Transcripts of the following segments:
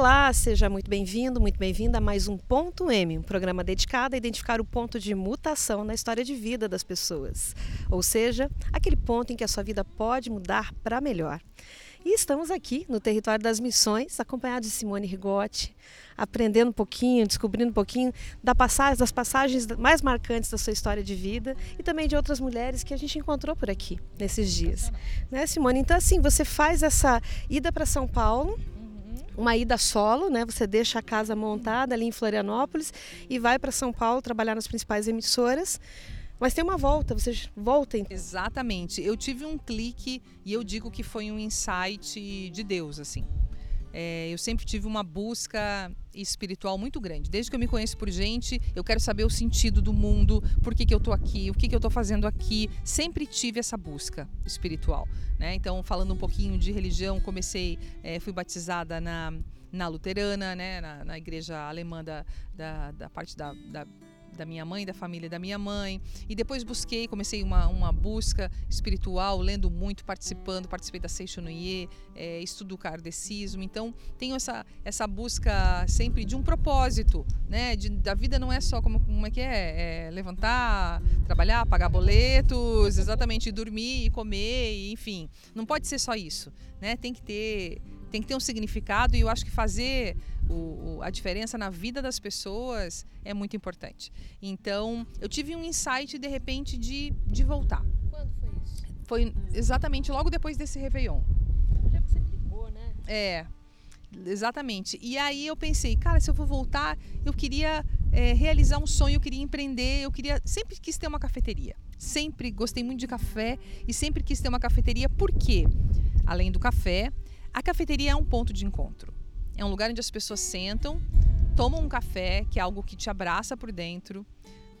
Olá, seja muito bem-vindo, muito bem-vinda a mais um Ponto M, um programa dedicado a identificar o ponto de mutação na história de vida das pessoas. Ou seja, aquele ponto em que a sua vida pode mudar para melhor. E estamos aqui no território das missões, acompanhados de Simone Rigotti, aprendendo um pouquinho, descobrindo um pouquinho da passagem, das passagens mais marcantes da sua história de vida e também de outras mulheres que a gente encontrou por aqui nesses dias. Né, Simone? Então, assim, você faz essa ida para São Paulo uma ida solo, né? Você deixa a casa montada ali em Florianópolis e vai para São Paulo trabalhar nas principais emissoras. Mas tem uma volta, você volta. Em... Exatamente. Eu tive um clique e eu digo que foi um insight de Deus, assim. É, eu sempre tive uma busca espiritual muito grande. Desde que eu me conheço por gente, eu quero saber o sentido do mundo, por que, que eu estou aqui, o que, que eu estou fazendo aqui. Sempre tive essa busca espiritual. Né? Então, falando um pouquinho de religião, comecei, é, fui batizada na, na luterana, né? na, na igreja alemã da, da, da parte da, da da minha mãe, da família da minha mãe. E depois busquei, comecei uma, uma busca espiritual, lendo muito, participando, participei da Seixonoye, é, estudo o kardecismo. Então, tenho essa, essa busca sempre de um propósito, né? De, da vida não é só como, como é que é, é levantar, trabalhar, pagar boletos, exatamente, dormir comer, enfim. Não pode ser só isso, né? Tem que ter tem que ter um significado e eu acho que fazer o, o, a diferença na vida das pessoas é muito importante. Então, eu tive um insight de repente de, de voltar. Quando foi isso? Foi exatamente logo depois desse Réveillon. Você né? É, exatamente. E aí eu pensei, cara, se eu vou voltar, eu queria é, realizar um sonho, eu queria empreender, eu queria. Sempre quis ter uma cafeteria. Sempre gostei muito de café e sempre quis ter uma cafeteria, por quê? Além do café, a cafeteria é um ponto de encontro. É um lugar onde as pessoas sentam, tomam um café, que é algo que te abraça por dentro,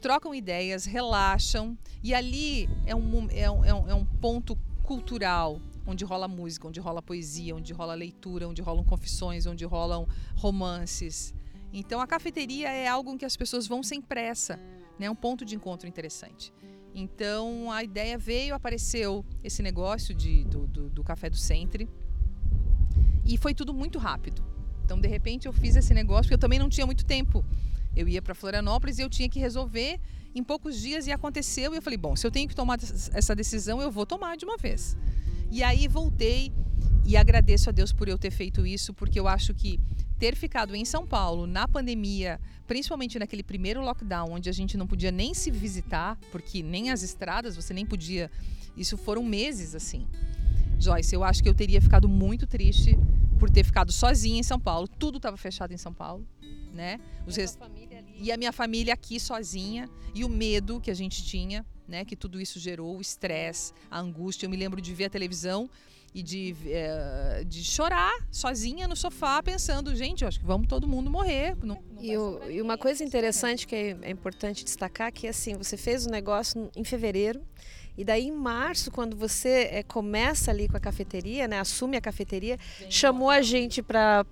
trocam ideias, relaxam, e ali é um, é um, é um ponto cultural, onde rola música, onde rola poesia, onde rola leitura, onde rolam confissões, onde rolam romances. Então a cafeteria é algo em que as pessoas vão sem pressa, né? É um ponto de encontro interessante. Então a ideia veio, apareceu esse negócio de, do, do, do café do Centre. E foi tudo muito rápido. Então, de repente, eu fiz esse negócio, porque eu também não tinha muito tempo. Eu ia para Florianópolis e eu tinha que resolver em poucos dias e aconteceu. E eu falei: bom, se eu tenho que tomar essa decisão, eu vou tomar de uma vez. E aí voltei e agradeço a Deus por eu ter feito isso, porque eu acho que ter ficado em São Paulo na pandemia, principalmente naquele primeiro lockdown, onde a gente não podia nem se visitar, porque nem as estradas você nem podia. Isso foram meses assim. Joyce, eu acho que eu teria ficado muito triste por ter ficado sozinha em São Paulo. Tudo estava fechado em São Paulo, né? Os e, res... a e a minha família aqui sozinha e o medo que a gente tinha, né? Que tudo isso gerou, o estresse, a angústia. Eu me lembro de ver a televisão e de, é, de chorar sozinha no sofá, pensando, gente, eu acho que vamos todo mundo morrer. Não, não e, o, e, uma coisa interessante que é, é importante destacar que assim, você fez o negócio em fevereiro e daí em março, quando você é, começa ali com a cafeteria, né, assume a cafeteria, chamou a gente para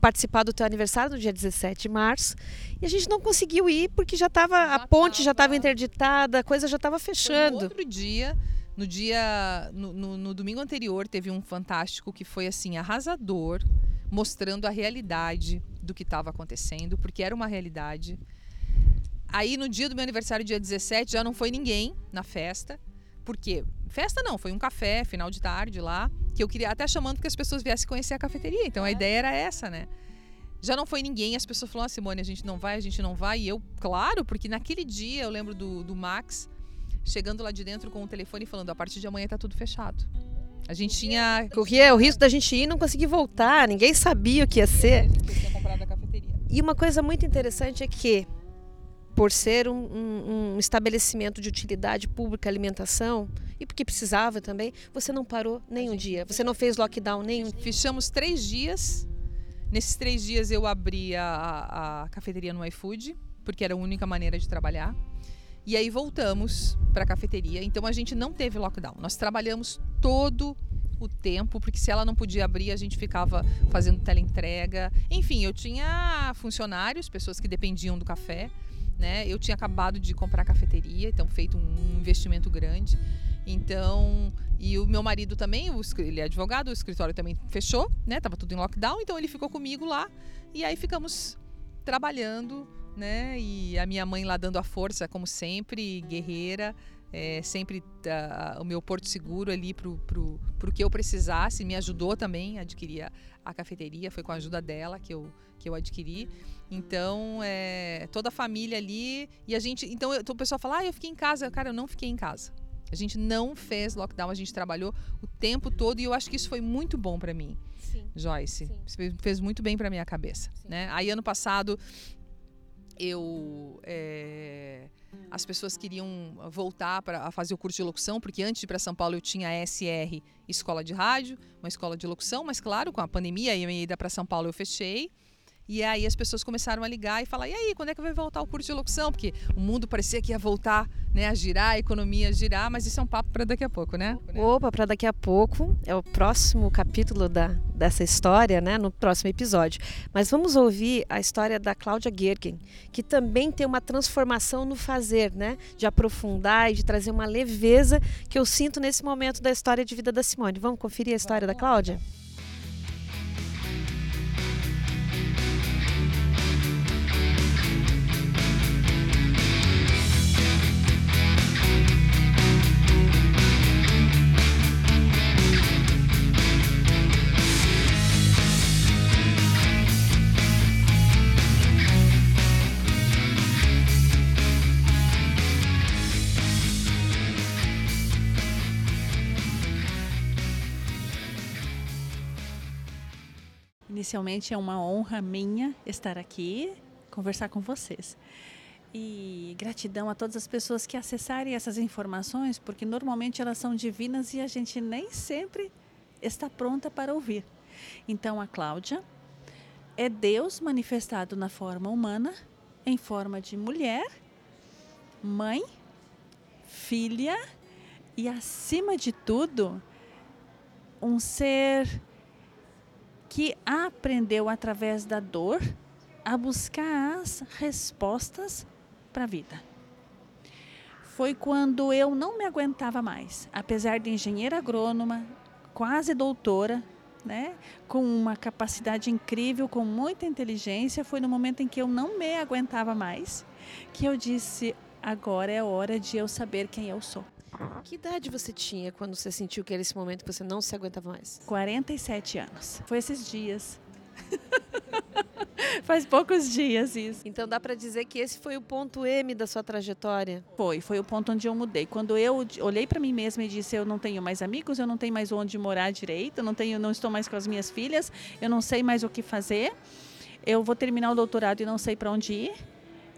participar do teu aniversário no dia 17 de março e a gente não conseguiu ir porque já estava a ponte tava. já estava interditada, a coisa já estava fechando. no outro dia, no dia no, no, no domingo anterior teve um fantástico que foi assim arrasador, mostrando a realidade do que estava acontecendo, porque era uma realidade. Aí no dia do meu aniversário, dia 17, já não foi ninguém na festa. Por quê? Festa não, foi um café, final de tarde lá, que eu queria até chamando que as pessoas viessem conhecer a cafeteria. Então a é. ideia era essa, né? Já não foi ninguém, as pessoas falaram, ah, Simone, a gente não vai, a gente não vai. E eu, claro, porque naquele dia eu lembro do, do Max chegando lá de dentro com o telefone e falando: a partir de amanhã tá tudo fechado. A gente tinha. Corria o risco da gente ir e não conseguir voltar, ninguém sabia o que ia ser. E uma coisa muito interessante é que por ser um, um, um, estabelecimento de utilidade pública, alimentação, e porque precisava também, você não parou nem um dia, você não fez lockdown nenhum. Fechamos três dias. Nesses três dias eu abri a, a cafeteria no iFood, porque era a única maneira de trabalhar. E aí voltamos para a cafeteria. Então a gente não teve lockdown. Nós trabalhamos todo o tempo, porque se ela não podia abrir, a gente ficava fazendo teleentrega. Enfim, eu tinha funcionários, pessoas que dependiam do café. Né? Eu tinha acabado de comprar cafeteria, então feito um investimento grande. Então, e o meu marido também, ele é advogado, o escritório também fechou, né? Tava tudo em lockdown, então ele ficou comigo lá e aí ficamos trabalhando, né? E a minha mãe lá dando a força, como sempre, guerreira, é, sempre uh, o meu porto seguro ali pro, pro que eu precisasse, me ajudou também a adquirir a, a cafeteria, foi com a ajuda dela que eu, que eu adquiri. Então, é, toda a família ali. E a gente. Então, eu, o pessoal fala, ah, eu fiquei em casa. Cara, eu não fiquei em casa. A gente não fez lockdown, a gente trabalhou o tempo todo e eu acho que isso foi muito bom para mim, Sim. Joyce. Sim. Fez muito bem para minha cabeça, né? Aí ano passado eu é, as pessoas queriam voltar para fazer o curso de locução, porque antes de ir para São Paulo eu tinha SR Escola de Rádio, uma escola de locução, mas claro, com a pandemia e a ida para São Paulo eu fechei. E aí as pessoas começaram a ligar e falar: e aí, quando é que vai voltar o curso de locução? Porque o mundo parecia que ia voltar né, a girar, a economia a girar, mas isso é um papo para daqui a pouco, né? Opa, para daqui a pouco. É o próximo capítulo da, dessa história, né? No próximo episódio. Mas vamos ouvir a história da Cláudia Gergen, que também tem uma transformação no fazer, né? De aprofundar e de trazer uma leveza que eu sinto nesse momento da história de vida da Simone. Vamos conferir a história vamos da Cláudia? Inicialmente é uma honra minha estar aqui, conversar com vocês. E gratidão a todas as pessoas que acessarem essas informações, porque normalmente elas são divinas e a gente nem sempre está pronta para ouvir. Então a Cláudia é Deus manifestado na forma humana, em forma de mulher, mãe, filha e acima de tudo, um ser que aprendeu através da dor a buscar as respostas para a vida. Foi quando eu não me aguentava mais, apesar de engenheira agrônoma, quase doutora, né, com uma capacidade incrível, com muita inteligência, foi no momento em que eu não me aguentava mais que eu disse: agora é hora de eu saber quem eu sou. Que idade você tinha quando você sentiu que era esse momento que você não se aguentava mais? 47 anos. Foi esses dias. Faz poucos dias isso. Então dá para dizer que esse foi o ponto M da sua trajetória? Foi, foi o ponto onde eu mudei. Quando eu olhei para mim mesma e disse eu não tenho mais amigos, eu não tenho mais onde morar direito, eu não tenho, não estou mais com as minhas filhas, eu não sei mais o que fazer. Eu vou terminar o doutorado e não sei para onde ir.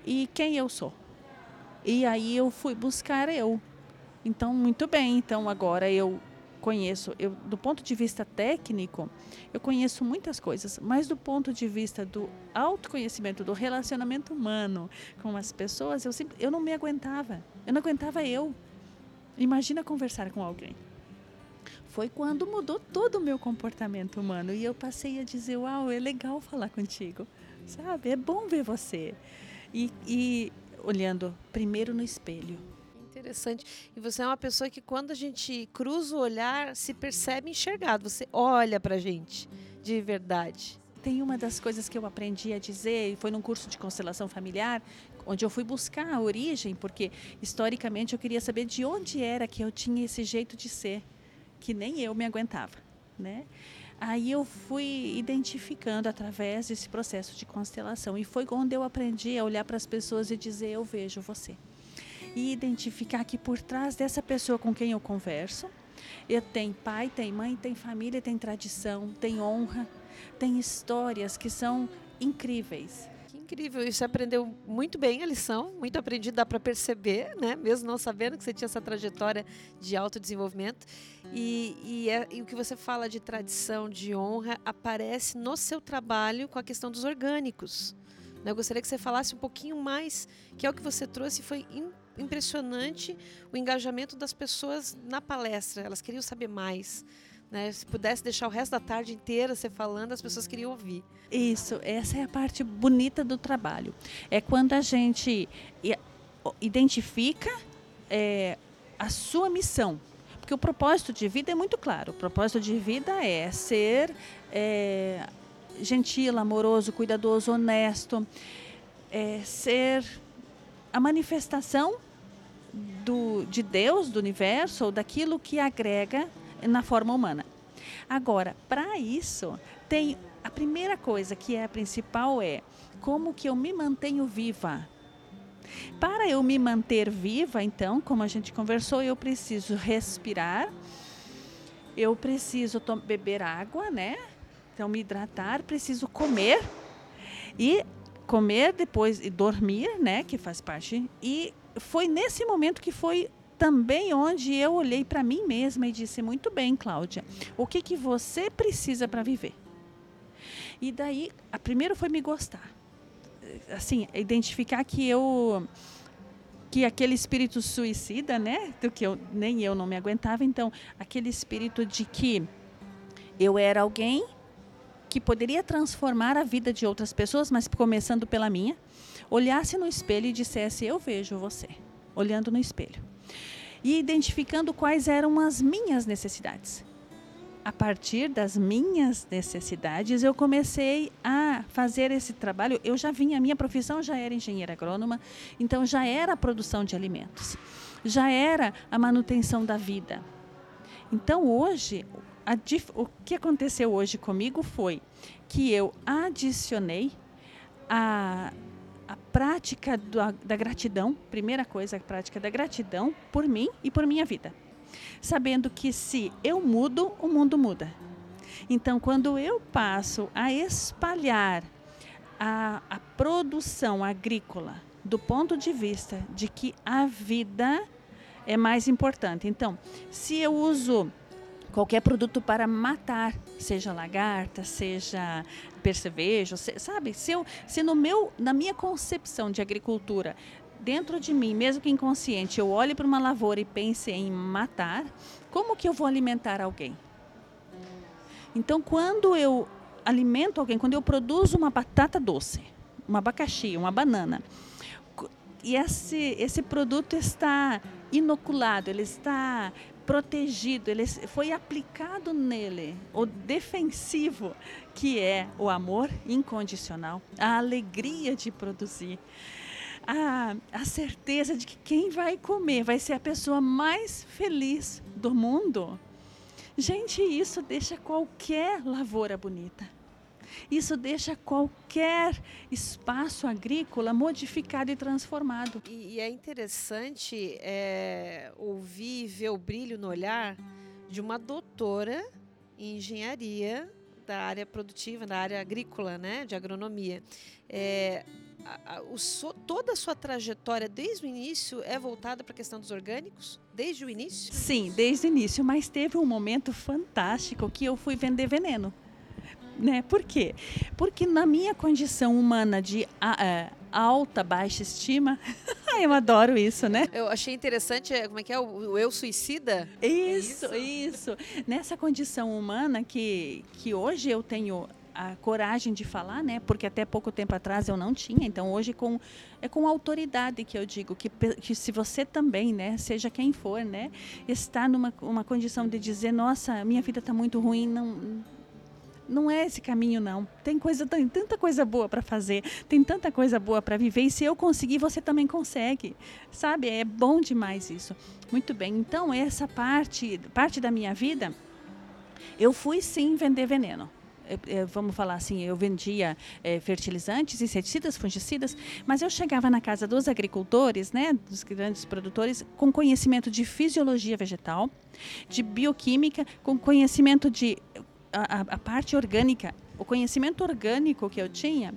E quem eu sou? E aí eu fui buscar eu. Então, muito bem. Então, agora eu conheço, eu, do ponto de vista técnico, eu conheço muitas coisas, mas do ponto de vista do autoconhecimento, do relacionamento humano com as pessoas, eu, sempre, eu não me aguentava. Eu não aguentava eu. Imagina conversar com alguém. Foi quando mudou todo o meu comportamento humano e eu passei a dizer: Uau, é legal falar contigo, sabe? É bom ver você. E, e olhando primeiro no espelho, interessante. E você é uma pessoa que, quando a gente cruza o olhar, se percebe enxergado. Você olha pra gente de verdade. Tem uma das coisas que eu aprendi a dizer, foi num curso de constelação familiar, onde eu fui buscar a origem, porque historicamente eu queria saber de onde era que eu tinha esse jeito de ser, que nem eu me aguentava, né? Aí eu fui identificando através desse processo de constelação e foi onde eu aprendi a olhar para as pessoas e dizer eu vejo você e identificar que por trás dessa pessoa com quem eu converso, eu tenho pai, tem mãe, tem família, tem tradição, tem honra, tem histórias que são incríveis. Que incrível, você aprendeu muito bem a lição, muito aprendido, dá para perceber, né? mesmo não sabendo que você tinha essa trajetória de autodesenvolvimento. E, e, é, e o que você fala de tradição, de honra, aparece no seu trabalho com a questão dos orgânicos. Eu gostaria que você falasse um pouquinho mais, que é o que você trouxe, foi impressionante o engajamento das pessoas na palestra. Elas queriam saber mais. Né? Se pudesse deixar o resto da tarde inteira você falando, as pessoas queriam ouvir. Isso, essa é a parte bonita do trabalho. É quando a gente identifica é, a sua missão. Porque o propósito de vida é muito claro. O propósito de vida é ser é, gentil, amoroso, cuidadoso, honesto, é, ser a manifestação do, de Deus, do universo, ou daquilo que agrega na forma humana. Agora, para isso, tem a primeira coisa que é a principal é como que eu me mantenho viva. Para eu me manter viva, então, como a gente conversou, eu preciso respirar, eu preciso beber água, né? Então, me hidratar, preciso comer e comer depois e dormir, né? Que faz parte. E foi nesse momento que foi também onde eu olhei para mim mesma e disse: muito bem, Cláudia, o que que você precisa para viver? E daí, a primeiro foi me gostar, assim, identificar que eu que aquele espírito suicida, né, do que eu nem eu não me aguentava, então aquele espírito de que eu era alguém que poderia transformar a vida de outras pessoas, mas começando pela minha, olhasse no espelho e dissesse: Eu vejo você, olhando no espelho. E identificando quais eram as minhas necessidades. A partir das minhas necessidades, eu comecei a fazer esse trabalho. Eu já vinha, a minha profissão já era engenheira agrônoma, então já era a produção de alimentos, já era a manutenção da vida. Então hoje, a, o que aconteceu hoje comigo foi que eu adicionei a, a prática do, a, da gratidão, primeira coisa, a prática da gratidão por mim e por minha vida. Sabendo que se eu mudo, o mundo muda. Então, quando eu passo a espalhar a, a produção agrícola do ponto de vista de que a vida é mais importante. Então, se eu uso qualquer produto para matar, seja lagarta, seja percevejo, se, sabe? Se, eu, se no meu, na minha concepção de agricultura, dentro de mim, mesmo que inconsciente, eu olhe para uma lavoura e pense em matar, como que eu vou alimentar alguém? Então, quando eu alimento alguém, quando eu produzo uma batata doce, um abacaxi, uma banana, e esse, esse produto está inoculado, ele está protegido, ele foi aplicado nele o defensivo, que é o amor incondicional, a alegria de produzir. A, a certeza de que quem vai comer vai ser a pessoa mais feliz do mundo. Gente, isso deixa qualquer lavoura bonita. Isso deixa qualquer espaço agrícola modificado e transformado. E, e é interessante é, ouvir e ver o brilho no olhar de uma doutora em engenharia da área produtiva, da área agrícola, né, de agronomia. É, a, a, o, so, toda a sua trajetória desde o início é voltada para a questão dos orgânicos? Desde o início? Sim, desde o início, mas teve um momento fantástico que eu fui vender veneno né? Por quê? Porque na minha condição humana de a, alta, baixa estima, eu adoro isso, né? Eu achei interessante, é, como é que é, o, o eu suicida? Isso, é isso, isso. Nessa condição humana que, que hoje eu tenho a coragem de falar, né? Porque até pouco tempo atrás eu não tinha. Então hoje com é com autoridade que eu digo que, que se você também, né, seja quem for, né, está numa uma condição de dizer, nossa, minha vida está muito ruim, não não é esse caminho não. Tem coisa tem tanta coisa boa para fazer, tem tanta coisa boa para viver e se eu conseguir, você também consegue. Sabe? É bom demais isso. Muito bem. Então, essa parte, parte da minha vida, eu fui sim vender veneno. vamos falar assim, eu vendia é, fertilizantes, inseticidas, fungicidas, mas eu chegava na casa dos agricultores, né, dos grandes produtores, com conhecimento de fisiologia vegetal, de bioquímica, com conhecimento de a, a parte orgânica, o conhecimento orgânico que eu tinha,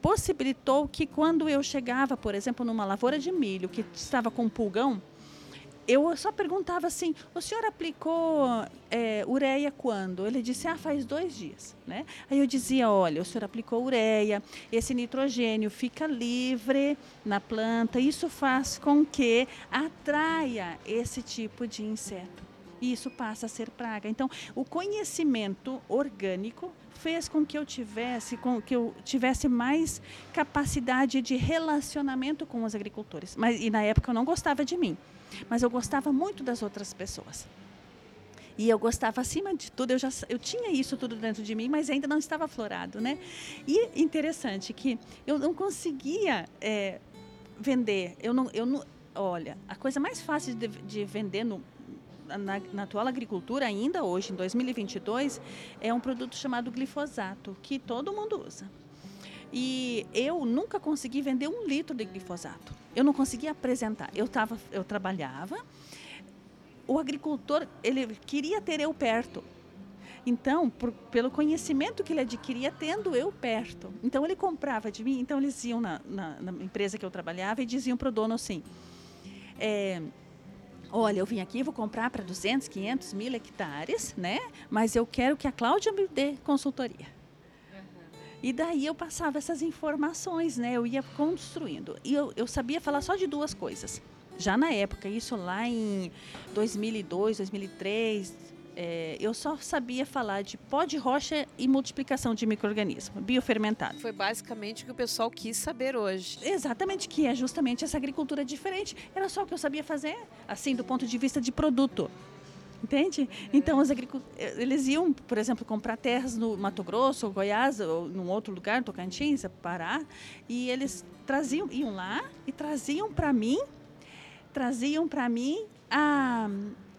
possibilitou que quando eu chegava, por exemplo, numa lavoura de milho que estava com pulgão, eu só perguntava assim: o senhor aplicou é, ureia quando? Ele disse: ah, faz dois dias. Né? Aí eu dizia: olha, o senhor aplicou ureia, esse nitrogênio fica livre na planta, isso faz com que atraia esse tipo de inseto. E isso passa a ser praga. Então, o conhecimento orgânico fez com que eu tivesse, com que eu tivesse mais capacidade de relacionamento com os agricultores. Mas e na época eu não gostava de mim mas eu gostava muito das outras pessoas. E eu gostava, acima de tudo, eu já eu tinha isso tudo dentro de mim, mas ainda não estava aflorado, né? E interessante que eu não conseguia é, vender. Eu não, eu não, olha, a coisa mais fácil de, de vender no, na, na, atual agricultura ainda hoje, em 2022, é um produto chamado glifosato, que todo mundo usa. E eu nunca consegui vender um litro de glifosato. Eu não conseguia apresentar. Eu, tava, eu trabalhava, o agricultor ele queria ter eu perto. Então, por, pelo conhecimento que ele adquiria tendo eu perto. Então, ele comprava de mim. Então, eles iam na, na, na empresa que eu trabalhava e diziam para o dono assim: é, Olha, eu vim aqui, vou comprar para 200, 500 mil hectares, né? Mas eu quero que a Cláudia me dê consultoria. E daí eu passava essas informações, né? Eu ia construindo. E eu, eu sabia falar só de duas coisas. Já na época, isso lá em 2002, 2003, é, eu só sabia falar de pó de rocha e multiplicação de micro-organismo, biofermentado. Foi basicamente o que o pessoal quis saber hoje. Exatamente, que é justamente essa agricultura diferente. Era só o que eu sabia fazer, assim, do ponto de vista de produto. Entende? Então, os agricultores, eles iam, por exemplo, comprar terras no Mato Grosso, ou Goiás, ou num outro lugar, Tocantins, Pará, e eles traziam, iam lá e traziam para mim, traziam para mim a, a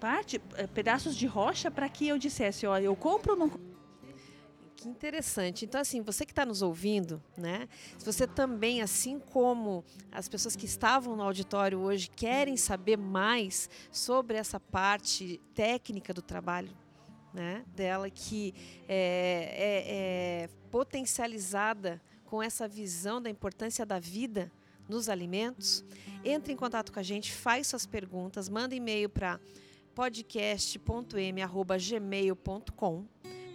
parte, eh, pedaços de rocha para que eu dissesse, olha, eu compro ou não que interessante. Então, assim, você que está nos ouvindo, né? Se você também, assim como as pessoas que estavam no auditório hoje, querem saber mais sobre essa parte técnica do trabalho né, dela, que é, é, é potencializada com essa visão da importância da vida nos alimentos, entre em contato com a gente, faz suas perguntas, manda e-mail para podcast.m@gmail.com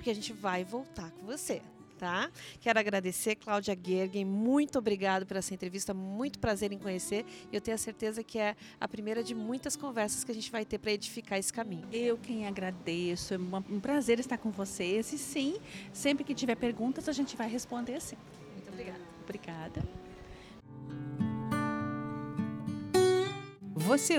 porque a gente vai voltar com você. Tá? Quero agradecer, Cláudia Gergen, muito obrigado por essa entrevista, muito prazer em conhecer. Eu tenho a certeza que é a primeira de muitas conversas que a gente vai ter para edificar esse caminho. Eu quem agradeço, é um prazer estar com vocês e sim, sempre que tiver perguntas a gente vai responder sim. Muito obrigada. Obrigada. Você